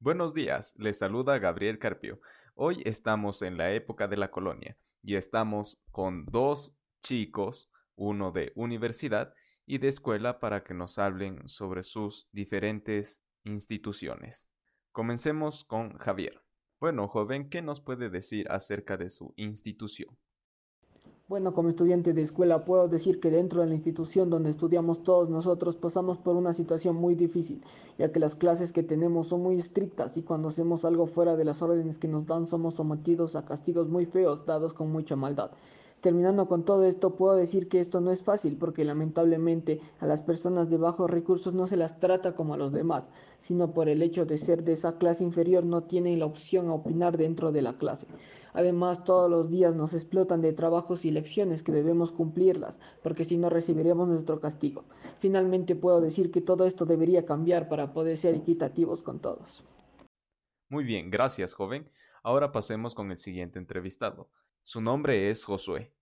Buenos días, les saluda Gabriel Carpio. Hoy estamos en la época de la colonia y estamos con dos chicos, uno de universidad y de escuela, para que nos hablen sobre sus diferentes instituciones. Comencemos con Javier. Bueno, joven, ¿qué nos puede decir acerca de su institución? Bueno, como estudiante de escuela puedo decir que dentro de la institución donde estudiamos todos nosotros pasamos por una situación muy difícil, ya que las clases que tenemos son muy estrictas y cuando hacemos algo fuera de las órdenes que nos dan somos sometidos a castigos muy feos dados con mucha maldad. Terminando con todo esto, puedo decir que esto no es fácil porque lamentablemente a las personas de bajos recursos no se las trata como a los demás, sino por el hecho de ser de esa clase inferior no tienen la opción a opinar dentro de la clase. Además, todos los días nos explotan de trabajos y lecciones que debemos cumplirlas, porque si no recibiremos nuestro castigo. Finalmente puedo decir que todo esto debería cambiar para poder ser equitativos con todos. Muy bien, gracias, joven. Ahora pasemos con el siguiente entrevistado. Su nombre es Josué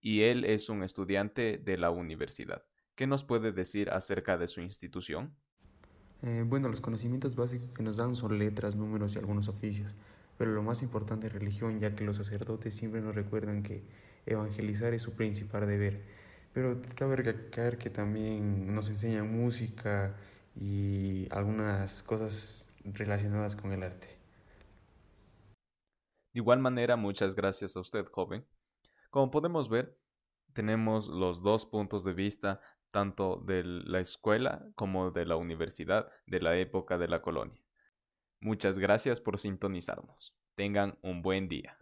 y él es un estudiante de la universidad. ¿Qué nos puede decir acerca de su institución? Eh, bueno, los conocimientos básicos que nos dan son letras, números y algunos oficios, pero lo más importante es religión, ya que los sacerdotes siempre nos recuerdan que evangelizar es su principal deber. Pero cabe recalcar que también nos enseñan música y algunas cosas relacionadas con el arte. De igual manera, muchas gracias a usted, joven. Como podemos ver, tenemos los dos puntos de vista, tanto de la escuela como de la universidad de la época de la colonia. Muchas gracias por sintonizarnos. Tengan un buen día.